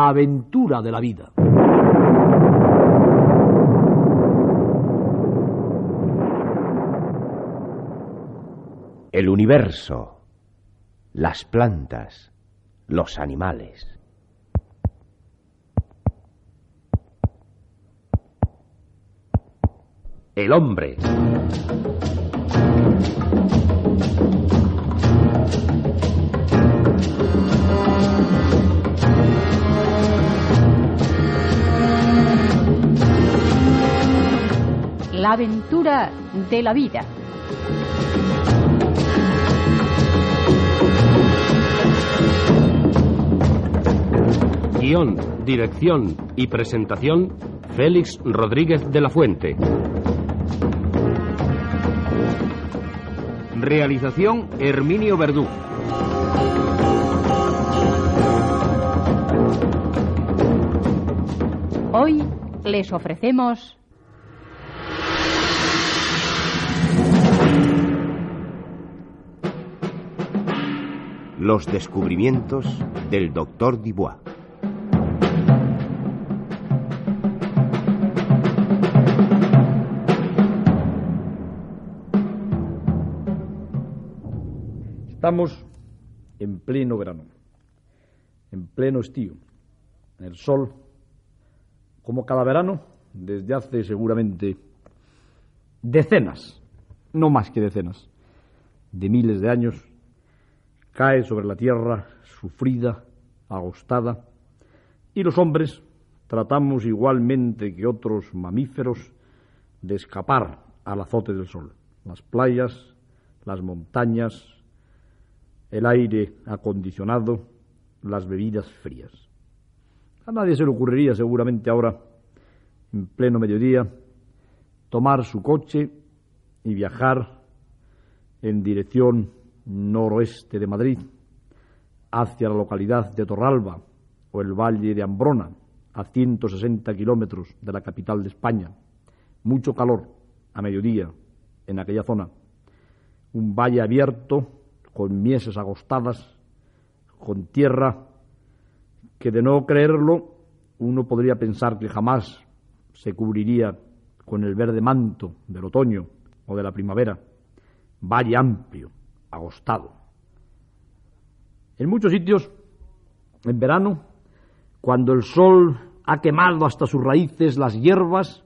La aventura de la vida. El universo, las plantas, los animales. El hombre. La aventura de la vida. Guión, dirección y presentación, Félix Rodríguez de la Fuente. Realización, Herminio Verdú. Hoy les ofrecemos Los descubrimientos del doctor Dubois. Estamos en pleno verano, en pleno estío, en el sol, como cada verano, desde hace seguramente decenas, no más que decenas, de miles de años, cae sobre la tierra sufrida, agostada, y los hombres tratamos igualmente que otros mamíferos de escapar al azote del sol. Las playas, las montañas, el aire acondicionado, las bebidas frías. A nadie se le ocurriría seguramente ahora, en pleno mediodía, tomar su coche y viajar en dirección noroeste de Madrid, hacia la localidad de Torralba o el valle de Ambrona, a 160 kilómetros de la capital de España. Mucho calor a mediodía en aquella zona. Un valle abierto con mieses agostadas, con tierra que de no creerlo uno podría pensar que jamás se cubriría con el verde manto del otoño o de la primavera. Valle amplio, agostado. En muchos sitios, en verano, cuando el sol ha quemado hasta sus raíces las hierbas,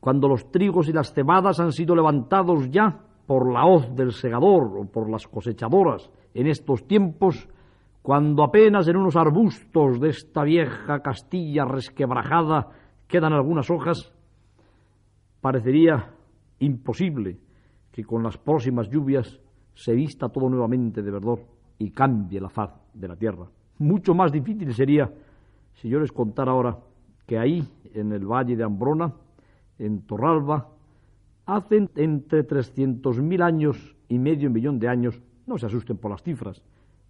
cuando los trigos y las cebadas han sido levantados ya por la hoz del segador o por las cosechadoras en estos tiempos, cuando apenas en unos arbustos de esta vieja Castilla resquebrajada quedan algunas hojas, parecería imposible que con las próximas lluvias se vista todo nuevamente de verdor y cambie la faz de la tierra. Mucho más difícil sería si yo les contara ahora que ahí, en el valle de Ambrona, en Torralba, hacen entre 300.000 años y medio millón de años, no se asusten por las cifras,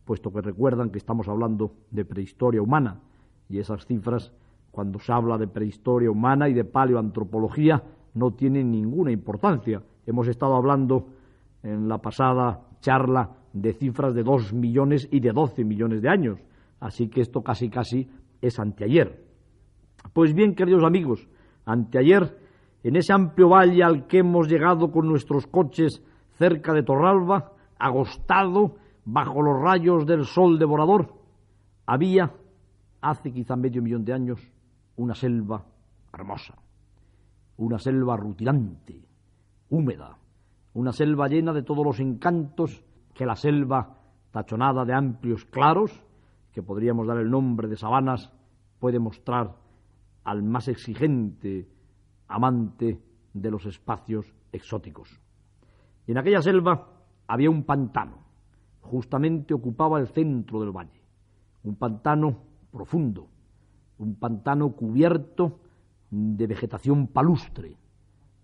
puesto que recuerdan que estamos hablando de prehistoria humana, y esas cifras, cuando se habla de prehistoria humana y de paleoantropología, no tienen ninguna importancia. Hemos estado hablando en la pasada charla de cifras de 2 millones y de 12 millones de años. Así que esto casi casi es anteayer. Pues bien, queridos amigos, anteayer, en ese amplio valle al que hemos llegado con nuestros coches cerca de Torralba, agostado bajo los rayos del sol devorador, había, hace quizá medio millón de años, una selva hermosa, una selva rutilante, húmeda, una selva llena de todos los encantos que la selva tachonada de amplios claros, que podríamos dar el nombre de sabanas, puede mostrar al más exigente amante de los espacios exóticos. Y en aquella selva había un pantano, justamente ocupaba el centro del valle, un pantano profundo, un pantano cubierto de vegetación palustre,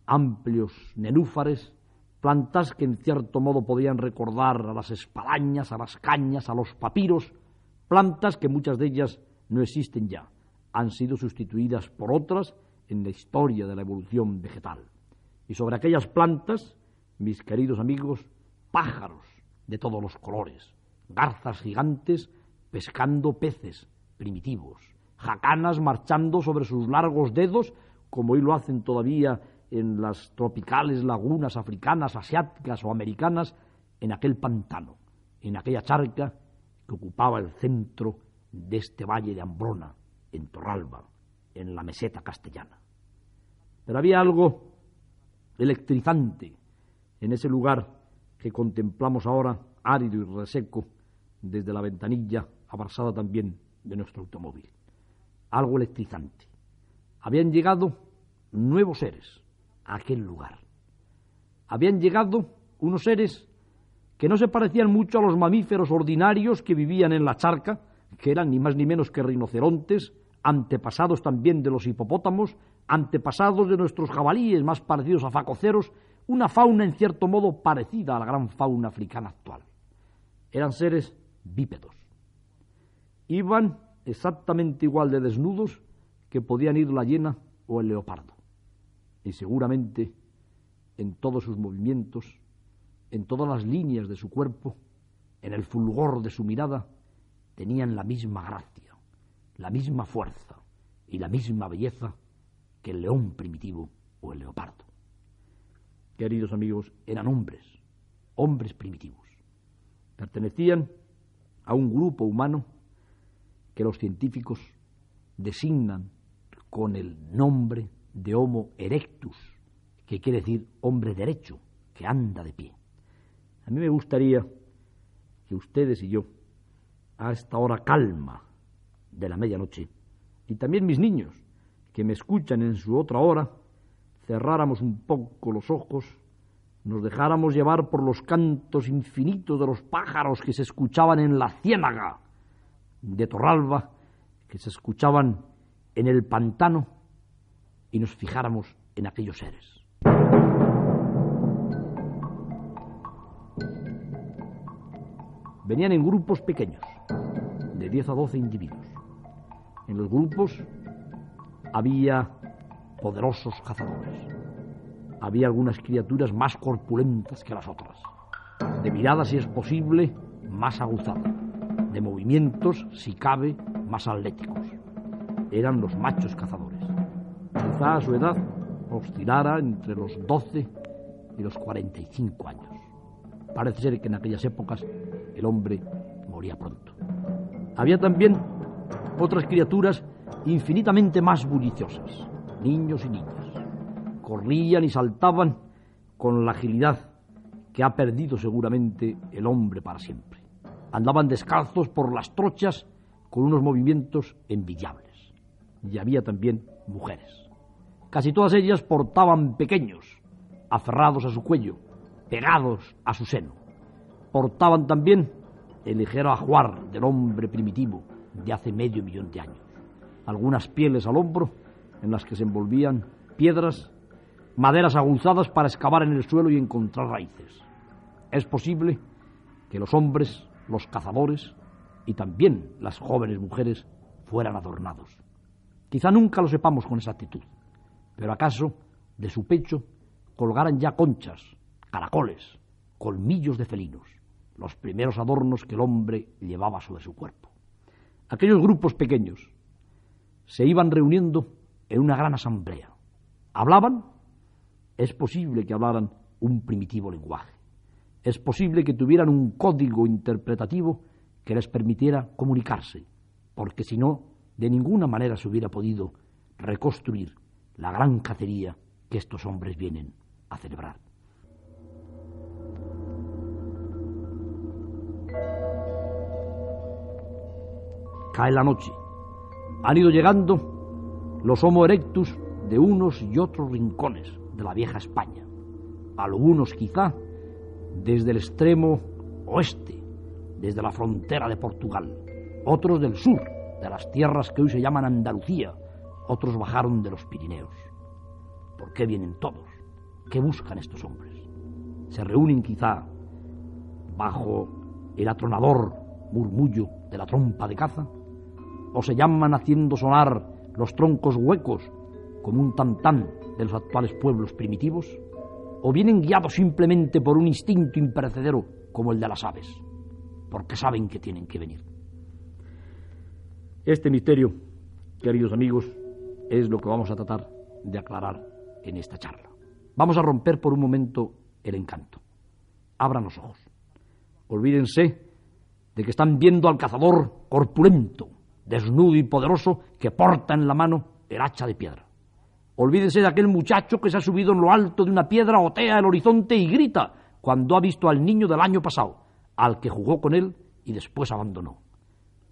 amplios nenúfares, plantas que en cierto modo podían recordar a las espadañas, a las cañas, a los papiros, plantas que muchas de ellas no existen ya, han sido sustituidas por otras en la historia de la evolución vegetal. Y sobre aquellas plantas, mis queridos amigos, pájaros de todos los colores, garzas gigantes pescando peces primitivos, jacanas marchando sobre sus largos dedos, como hoy lo hacen todavía en las tropicales lagunas africanas, asiáticas o americanas, en aquel pantano, en aquella charca que ocupaba el centro de este valle de Ambrona, en Torralba, en la meseta castellana. Pero había algo electrizante en ese lugar que contemplamos ahora, árido y reseco, desde la ventanilla abrasada también de nuestro automóvil. Algo electrizante. Habían llegado nuevos seres aquel lugar. Habían llegado unos seres que no se parecían mucho a los mamíferos ordinarios que vivían en la charca, que eran ni más ni menos que rinocerontes, antepasados también de los hipopótamos, antepasados de nuestros jabalíes más parecidos a facoceros, una fauna en cierto modo parecida a la gran fauna africana actual. Eran seres bípedos. Iban exactamente igual de desnudos que podían ir la hiena o el leopardo. Y seguramente en todos sus movimientos, en todas las líneas de su cuerpo, en el fulgor de su mirada, tenían la misma gracia la misma fuerza y la misma belleza que el león primitivo o el leopardo. Queridos amigos, eran hombres, hombres primitivos. Pertenecían a un grupo humano que los científicos designan con el nombre de Homo erectus, que quiere decir hombre derecho, que anda de pie. A mí me gustaría que ustedes y yo, a esta hora calma de la medianoche, y también mis niños, que me escuchan en su otra hora, cerráramos un poco los ojos, nos dejáramos llevar por los cantos infinitos de los pájaros que se escuchaban en la ciénaga de Torralba, que se escuchaban en el pantano, y nos fijáramos en aquellos seres. Venían en grupos pequeños, de 10 a 12 individuos. En los grupos había poderosos cazadores. Había algunas criaturas más corpulentas que las otras, de mirada, si es posible, más aguzada, de movimientos, si cabe, más atléticos. Eran los machos cazadores. A su edad oscilara entre los 12 y los 45 años. Parece ser que en aquellas épocas el hombre moría pronto. Había también otras criaturas infinitamente más bulliciosas, niños y niñas. Corrían y saltaban con la agilidad que ha perdido seguramente el hombre para siempre. Andaban descalzos por las trochas con unos movimientos envidiables. Y había también mujeres. Casi todas ellas portaban pequeños, aferrados a su cuello, pegados a su seno. Portaban también el ligero ajuar del hombre primitivo, de hace medio millón de años. Algunas pieles al hombro en las que se envolvían piedras, maderas aguzadas para excavar en el suelo y encontrar raíces. Es posible que los hombres, los cazadores y también las jóvenes mujeres fueran adornados. Quizá nunca lo sepamos con exactitud, pero acaso de su pecho colgaran ya conchas, caracoles, colmillos de felinos, los primeros adornos que el hombre llevaba sobre su cuerpo. Aquellos grupos pequeños se iban reuniendo en una gran asamblea. ¿Hablaban? Es posible que hablaran un primitivo lenguaje. Es posible que tuvieran un código interpretativo que les permitiera comunicarse, porque si no, de ninguna manera se hubiera podido reconstruir la gran cacería que estos hombres vienen a celebrar. Cae la noche. Han ido llegando los Homo erectus de unos y otros rincones de la vieja España. Algunos quizá desde el extremo oeste, desde la frontera de Portugal. Otros del sur, de las tierras que hoy se llaman Andalucía. Otros bajaron de los Pirineos. ¿Por qué vienen todos? ¿Qué buscan estos hombres? Se reúnen quizá bajo el atronador murmullo de la trompa de caza o se llaman haciendo sonar los troncos huecos como un tantán de los actuales pueblos primitivos, o vienen guiados simplemente por un instinto imperecedero como el de las aves, porque saben que tienen que venir. Este misterio, queridos amigos, es lo que vamos a tratar de aclarar en esta charla. Vamos a romper por un momento el encanto. Abran los ojos. Olvídense de que están viendo al cazador corpulento, desnudo y poderoso, que porta en la mano el hacha de piedra. Olvídense de aquel muchacho que se ha subido en lo alto de una piedra, otea el horizonte y grita cuando ha visto al niño del año pasado, al que jugó con él y después abandonó.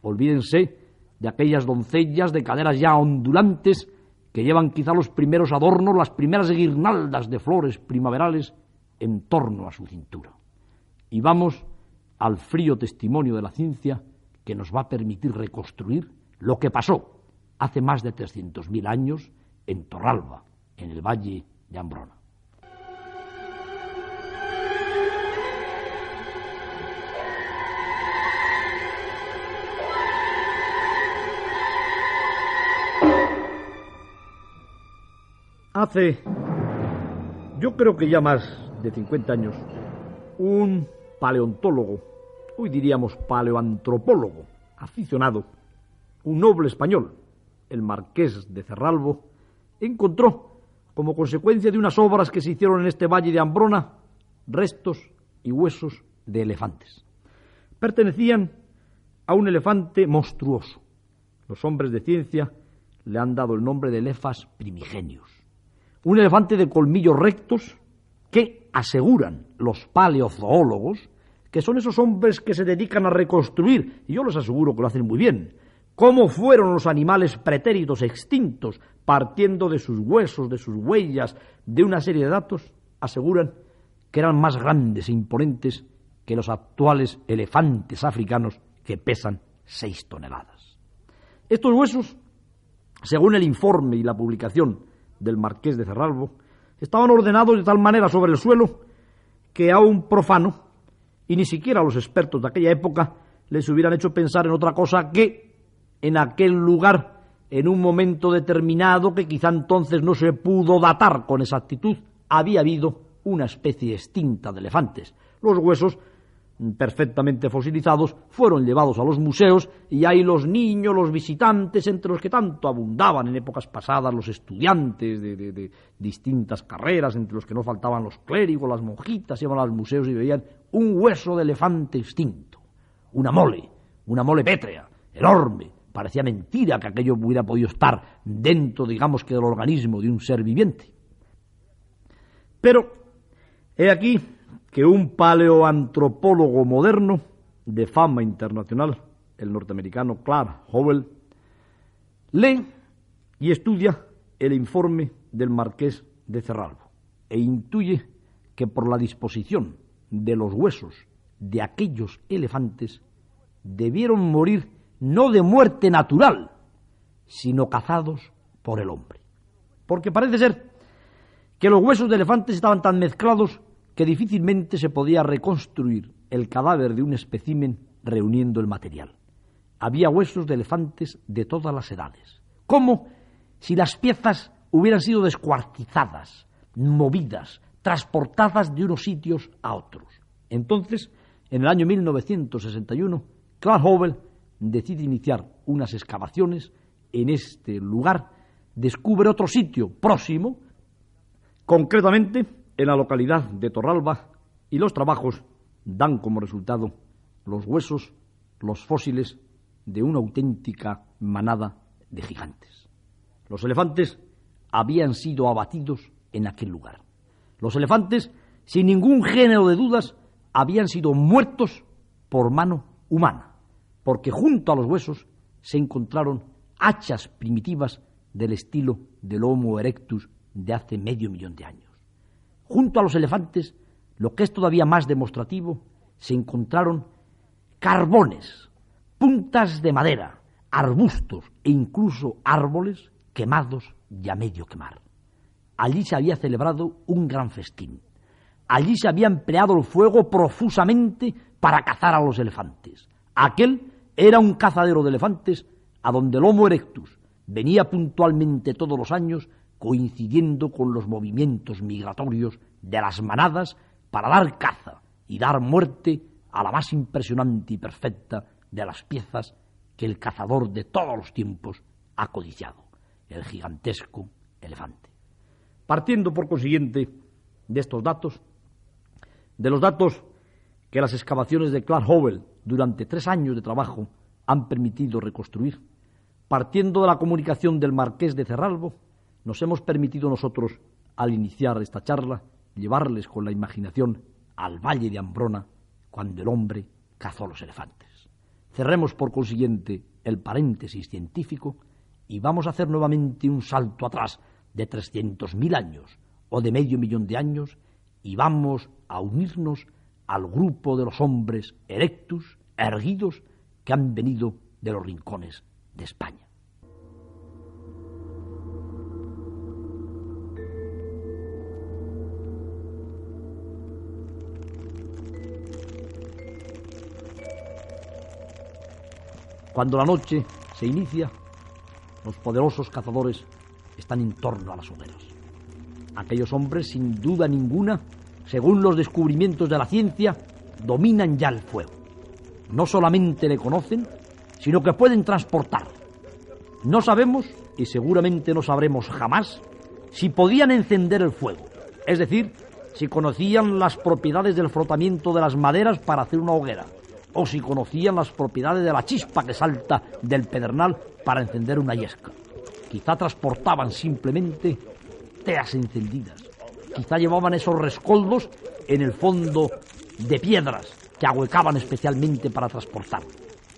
Olvídense de aquellas doncellas de caderas ya ondulantes que llevan quizá los primeros adornos, las primeras guirnaldas de flores primaverales en torno a su cintura. Y vamos al frío testimonio de la ciencia que nos va a permitir reconstruir lo que pasó hace más de 300.000 años en Torralba, en el valle de Ambrona. Hace, yo creo que ya más de 50 años, un paleontólogo, hoy diríamos paleoantropólogo, aficionado, un noble español, el marqués de Cerralbo, encontró, como consecuencia de unas obras que se hicieron en este valle de Ambrona, restos y huesos de elefantes. Pertenecían a un elefante monstruoso. Los hombres de ciencia le han dado el nombre de elefas primigenios. Un elefante de colmillos rectos que aseguran los paleozoólogos que son esos hombres que se dedican a reconstruir, y yo les aseguro que lo hacen muy bien, cómo fueron los animales pretéritos extintos, partiendo de sus huesos, de sus huellas, de una serie de datos, aseguran que eran más grandes e imponentes que los actuales elefantes africanos que pesan seis toneladas. Estos huesos, según el informe y la publicación del marqués de Cerralbo, estaban ordenados de tal manera sobre el suelo que a un profano, y ni siquiera a los expertos de aquella época, les hubieran hecho pensar en otra cosa que en aquel lugar, en un momento determinado que quizá entonces no se pudo datar con exactitud, había habido una especie extinta de elefantes. Los huesos perfectamente fosilizados, fueron llevados a los museos y ahí los niños, los visitantes, entre los que tanto abundaban en épocas pasadas los estudiantes de, distintas carreras, entre los que no faltaban los clérigos, las monjitas, iban a los museos y veían un hueso de elefante extinto, una mole, una mole pétrea, enorme. Parecía mentira que aquello hubiera podido estar dentro, digamos que, del organismo de un ser viviente. Pero, he aquí que un paleoantropólogo moderno de fama internacional, el norteamericano Clark Howell, lee y estudia el informe del marqués de Cerralbo e intuye que por la disposición de los huesos de aquellos elefantes debieron morir no de muerte natural, sino cazados por el hombre. Porque parece ser que los huesos de elefantes estaban tan mezclados que difícilmente se podía reconstruir el cadáver de un espécimen reuniendo el material. Había huesos de elefantes de todas las edades. Como si las piezas hubieran sido descuartizadas, movidas, transportadas de unos sitios a otros. Entonces, en el año 1961, Clark Howell decide iniciar unas excavaciones en este lugar, descubre otro sitio próximo, concretamente en la localidad de Torralba, y los trabajos dan como resultado los huesos, los fósiles de una auténtica manada de gigantes. Los elefantes habían sido abatidos en aquel lugar. Los elefantes, sin ningún género de dudas, habían sido muertos por mano humana, porque junto a los huesos se encontraron hachas primitivas del estilo del Homo erectus de hace medio millón de años. Junto a los elefantes, lo que es todavía más demostrativo, se encontraron carbones, puntas de madera, arbustos e incluso árboles quemados y a medio quemar. Allí se había celebrado un gran festín. Allí se había empleado el fuego profusamente para cazar a los elefantes. Aquel era un cazadero de elefantes a donde el Homo erectus venía puntualmente todos los años coincidiendo con los movimientos migratorios de las manadas para dar caza y dar muerte a la más impresionante y perfecta de las piezas que el cazador de todos los tiempos ha codiciado, el gigantesco elefante. Partiendo, por consiguiente, de estos datos, de los datos que las excavaciones de Clark Howell durante tres años de trabajo han permitido reconstruir, partiendo de la comunicación del marqués de Cerralbo, nos hemos permitido nosotros, al iniciar esta charla, llevarles con la imaginación al valle de Ambrona cuando el hombre cazó los elefantes. Cerremos por consiguiente el paréntesis científico y vamos a hacer nuevamente un salto atrás de trescientos mil años o de medio millón de años y vamos a unirnos al grupo de los hombres erectus, erguidos, que han venido de los rincones de España. Cuando la noche se inicia, los poderosos cazadores están en torno a las hogueras. Aquellos hombres, sin duda ninguna, según los descubrimientos de la ciencia, dominan ya el fuego. No solamente le conocen, sino que pueden transportar. No sabemos, y seguramente no sabremos jamás, si podían encender el fuego, es decir, si conocían las propiedades del frotamiento de las maderas para hacer una hoguera, o si conocían las propiedades de la chispa que salta del pedernal para encender una yesca. Quizá transportaban simplemente teas encendidas. Quizá llevaban esos rescoldos en el fondo de piedras que ahuecaban especialmente para transportar.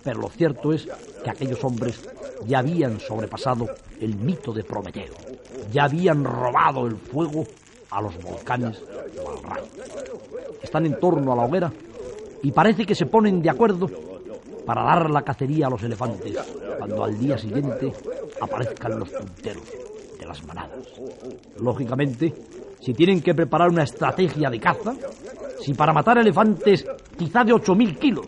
Pero lo cierto es que aquellos hombres ya habían sobrepasado el mito de Prometeo, ya habían robado el fuego a los volcanes o al rayo. Están en torno a la hoguera y parece que se ponen de acuerdo para dar la cacería a los elefantes cuando al día siguiente aparezcan los punteros de las manadas. Lógicamente, si tienen que preparar una estrategia de caza, si para matar elefantes quizá de 8.000 kilos,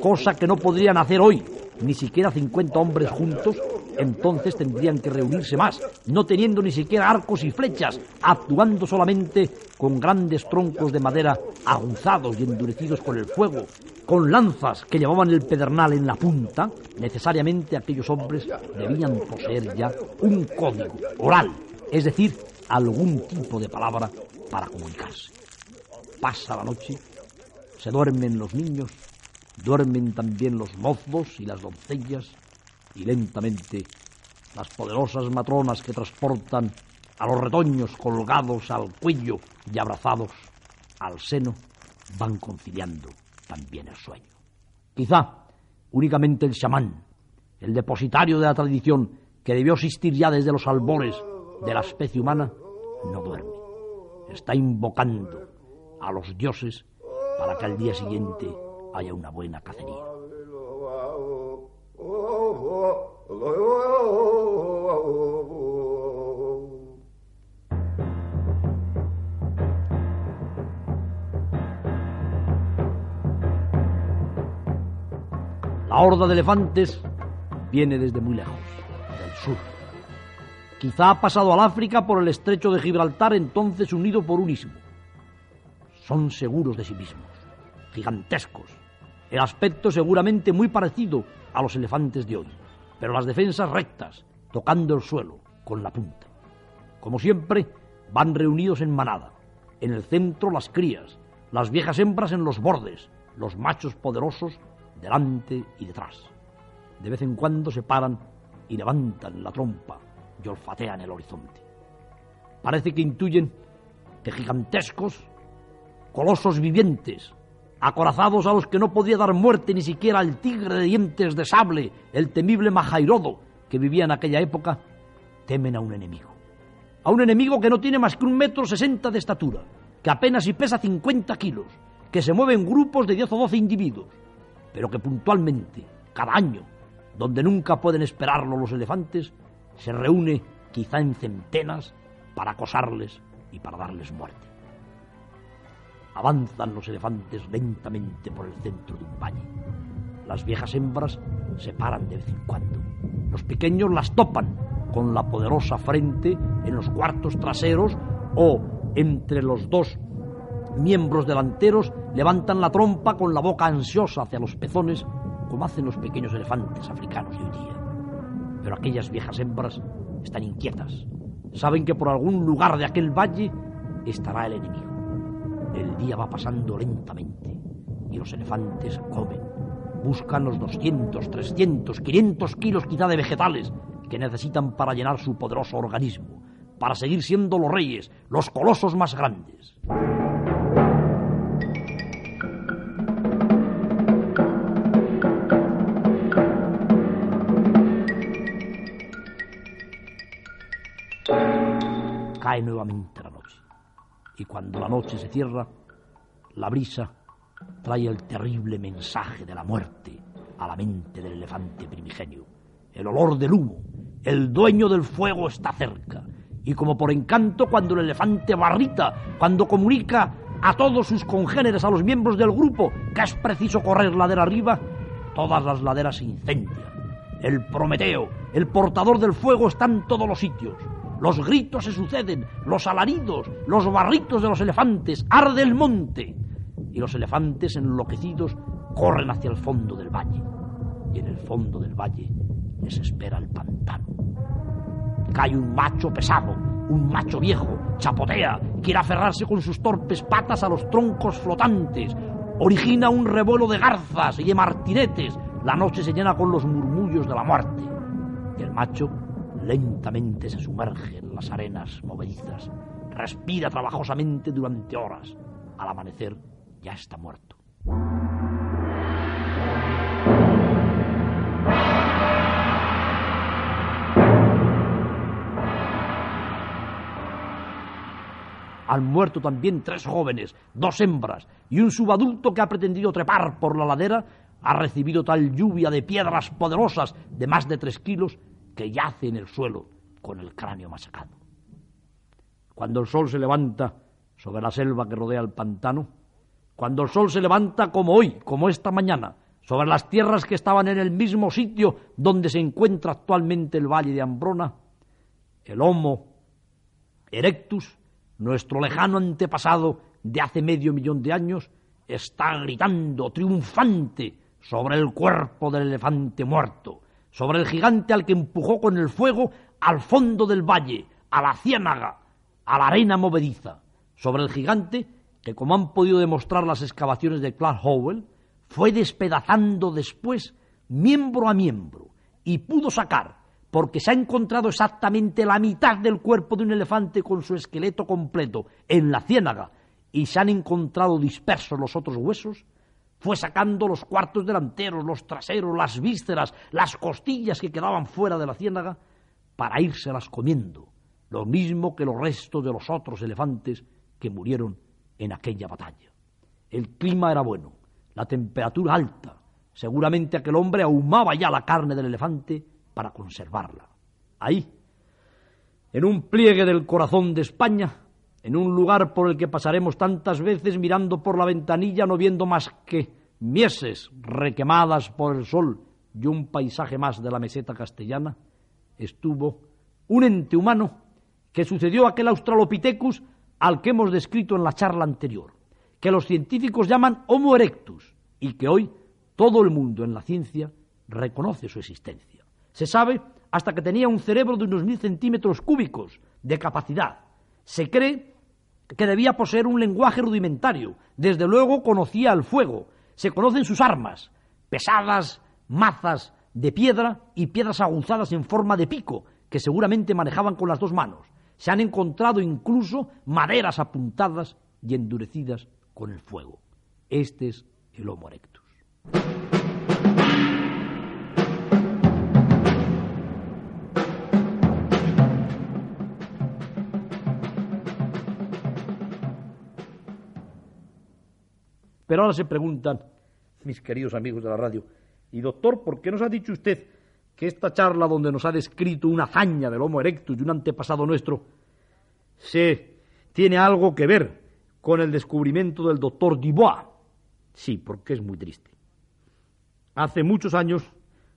cosa que no podrían hacer hoy ni siquiera 50 hombres juntos, entonces tendrían que reunirse más, no teniendo ni siquiera arcos y flechas, actuando solamente con grandes troncos de madera aguzados y endurecidos con el fuego, con lanzas que llevaban el pedernal en la punta, necesariamente aquellos hombres debían poseer ya un código oral, es decir, algún tipo de palabra para comunicarse. Pasa la noche, se duermen los niños, duermen también los mozos y las doncellas, y lentamente las poderosas matronas que transportan a los retoños colgados al cuello y abrazados al seno van conciliando también el sueño. Quizá únicamente el chamán, el depositario de la tradición que debió existir ya desde los albores de la especie humana, no duerme. Está invocando a los dioses para que al día siguiente haya una buena cacería. La horda de elefantes viene desde muy lejos, del sur. Quizá ha pasado al África por el estrecho de Gibraltar, entonces unido por un istmo. Son seguros de sí mismos, gigantescos, El aspecto seguramente muy parecido a los elefantes de hoy, pero las defensas rectas, tocando el suelo con la punta. Como siempre, van reunidos en manada. En el centro las crías, las viejas hembras en los bordes, los machos poderosos delante y detrás. De vez en cuando se paran y levantan la trompa y olfatean el horizonte. Parece que intuyen que gigantescos, colosos vivientes, acorazados a los que no podía dar muerte ni siquiera el tigre de dientes de sable, el temible Majairodo, que vivía en aquella época, temen a un enemigo. A un enemigo que no tiene más que un metro sesenta de estatura, que apenas y pesa cincuenta kilos, que se mueve en grupos de diez o doce individuos, pero que puntualmente, cada año, donde nunca pueden esperarlo los elefantes, se reúne quizá en centenas para acosarles y para darles muerte. Avanzan los elefantes lentamente por el centro de un valle. Las viejas hembras se paran de vez en cuando. Los pequeños las topan con la poderosa frente en los cuartos traseros o entre los dos miembros delanteros levantan la trompa con la boca ansiosa hacia los pezones como hacen los pequeños elefantes africanos de hoy día. Pero aquellas viejas hembras están inquietas. Saben que por algún lugar de aquel valle estará el enemigo. El día va pasando lentamente y los elefantes comen. Buscan los 200, 300, 500 kilos quizá de vegetales que necesitan para llenar su poderoso organismo, para seguir siendo los reyes, los colosos más grandes. Cae nuevamente. Y cuando la noche se cierra, la brisa trae el terrible mensaje de la muerte a la mente del elefante primigenio. El olor del humo, el dueño del fuego está cerca. Y como por encanto, cuando el elefante barrita, cuando comunica a todos sus congéneres, a los miembros del grupo, que es preciso correr ladera arriba, todas las laderas se incendian. El Prometeo, el portador del fuego, está en todos los sitios. Los gritos se suceden, los alaridos, los barritos de los elefantes, arde el monte. Y los elefantes enloquecidos corren hacia el fondo del valle. Y en el fondo del valle les espera el pantano. Cae un macho pesado, un macho viejo, chapotea, quiere aferrarse con sus torpes patas a los troncos flotantes, origina un revuelo de garzas y de martinetes, la noche se llena con los murmullos de la muerte. Y el macho lentamente se sumerge en las arenas movedizas, respira trabajosamente durante horas. Al amanecer ya está muerto. Han muerto también tres jóvenes, dos hembras y un subadulto que ha pretendido trepar por la ladera ha recibido tal lluvia de piedras poderosas de más de tres kilos que yace en el suelo con el cráneo masacado. Cuando el sol se levanta sobre la selva que rodea el pantano, cuando el sol se levanta como hoy, como esta mañana, sobre las tierras que estaban en el mismo sitio donde se encuentra actualmente el valle de Ambrona, el Homo erectus, nuestro lejano antepasado de hace medio millón de años, está gritando triunfante sobre el cuerpo del elefante muerto, sobre el gigante al que empujó con el fuego al fondo del valle, a la ciénaga, a la arena movediza, sobre el gigante que, como han podido demostrar las excavaciones de Clark Howell, fue despedazando después miembro a miembro y pudo sacar, porque se ha encontrado exactamente la mitad del cuerpo de un elefante con su esqueleto completo en la ciénaga y se han encontrado dispersos los otros huesos, fue sacando los cuartos delanteros, los traseros, las vísceras, las costillas que quedaban fuera de la ciénaga para írselas comiendo, lo mismo que los restos de los otros elefantes que murieron en aquella batalla. El clima era bueno, la temperatura alta, seguramente aquel hombre ahumaba ya la carne del elefante para conservarla. Ahí, en un pliegue del corazón de España, en un lugar por el que pasaremos tantas veces mirando por la ventanilla no viendo más que mieses requemadas por el sol y un paisaje más de la meseta castellana, estuvo un ente humano que sucedió a aquel Australopithecus al que hemos descrito en la charla anterior, que los científicos llaman Homo erectus y que hoy Todo el mundo en la ciencia reconoce su existencia. Se sabe hasta que tenía un cerebro de unos mil centímetros cúbicos de capacidad. Se cree que debía poseer un lenguaje rudimentario. Desde luego conocía el fuego. Se conocen sus armas, pesadas mazas de piedra y piedras aguzadas en forma de pico, que seguramente manejaban con las dos manos. Se han encontrado incluso maderas apuntadas y endurecidas con el fuego. Este es el Homo erectus. Pero ahora se preguntan, mis queridos amigos de la radio, y doctor, ¿por qué nos ha dicho usted que esta charla donde nos ha descrito una hazaña del Homo erectus y un antepasado nuestro se tiene algo que ver con el descubrimiento del doctor Dubois? Sí, porque es muy triste. Hace muchos años,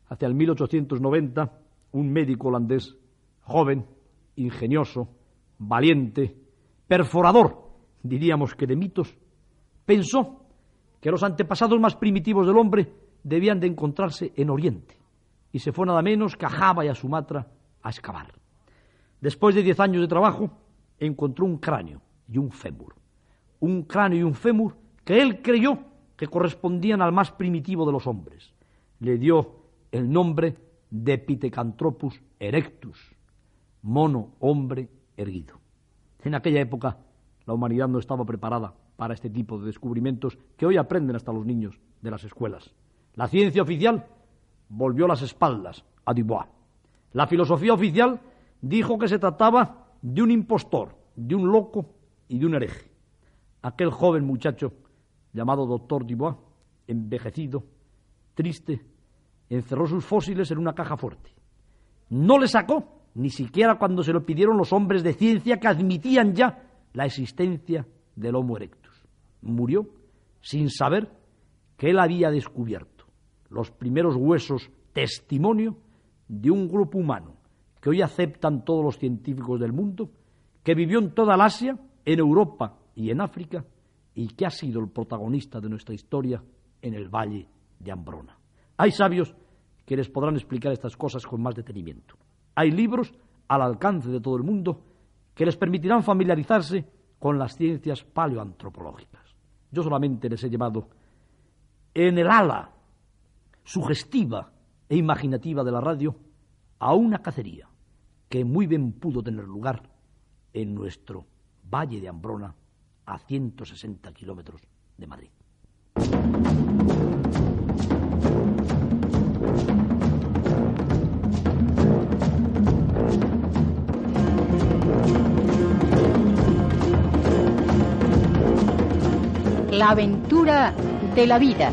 hacia el 1890, un médico holandés, joven, ingenioso, valiente, perforador, diríamos que de mitos, pensó que los antepasados más primitivos del hombre debían de encontrarse en Oriente, y se fue nada menos que a Java y a Sumatra a excavar. Después de diez años de trabajo, encontró un cráneo y un fémur. Un cráneo y un fémur que él creyó que correspondían al más primitivo de los hombres. Le dio el nombre de Pithecanthropus erectus, mono hombre erguido. En aquella época la humanidad no estaba preparada para este tipo de descubrimientos que hoy aprenden hasta los niños de las escuelas. La ciencia oficial volvió las espaldas a Dubois. La filosofía oficial dijo que se trataba de un impostor, de un loco y de un hereje. Aquel joven muchacho llamado doctor Dubois, envejecido, triste, encerró sus fósiles en una caja fuerte. No le sacó, ni siquiera cuando se lo pidieron los hombres de ciencia que admitían ya la existencia del Homo erectus. Murió sin saber que él había descubierto los primeros huesos testimonio de un grupo humano que hoy aceptan todos los científicos del mundo, que vivió en toda el Asia, en Europa y en África, y que ha sido el protagonista de nuestra historia en el Valle de Ambrona. Hay sabios que les podrán explicar estas cosas con más detenimiento. Hay libros al alcance de todo el mundo que les permitirán familiarizarse con las ciencias paleoantropológicas. Yo solamente les he llevado en el ala sugestiva e imaginativa de la radio a una cacería que muy bien pudo tener lugar en nuestro Valle de Ambrona, a 160 kilómetros de Madrid. La aventura de la vida.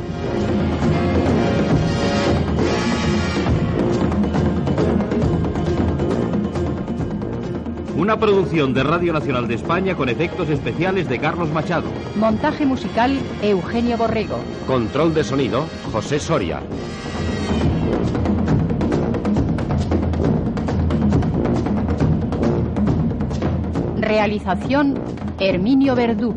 Una producción de Radio Nacional de España con efectos especiales de Carlos Machado. Montaje musical Eugenio Borrego. Control de sonido José Soria. Realización Herminio Verdú.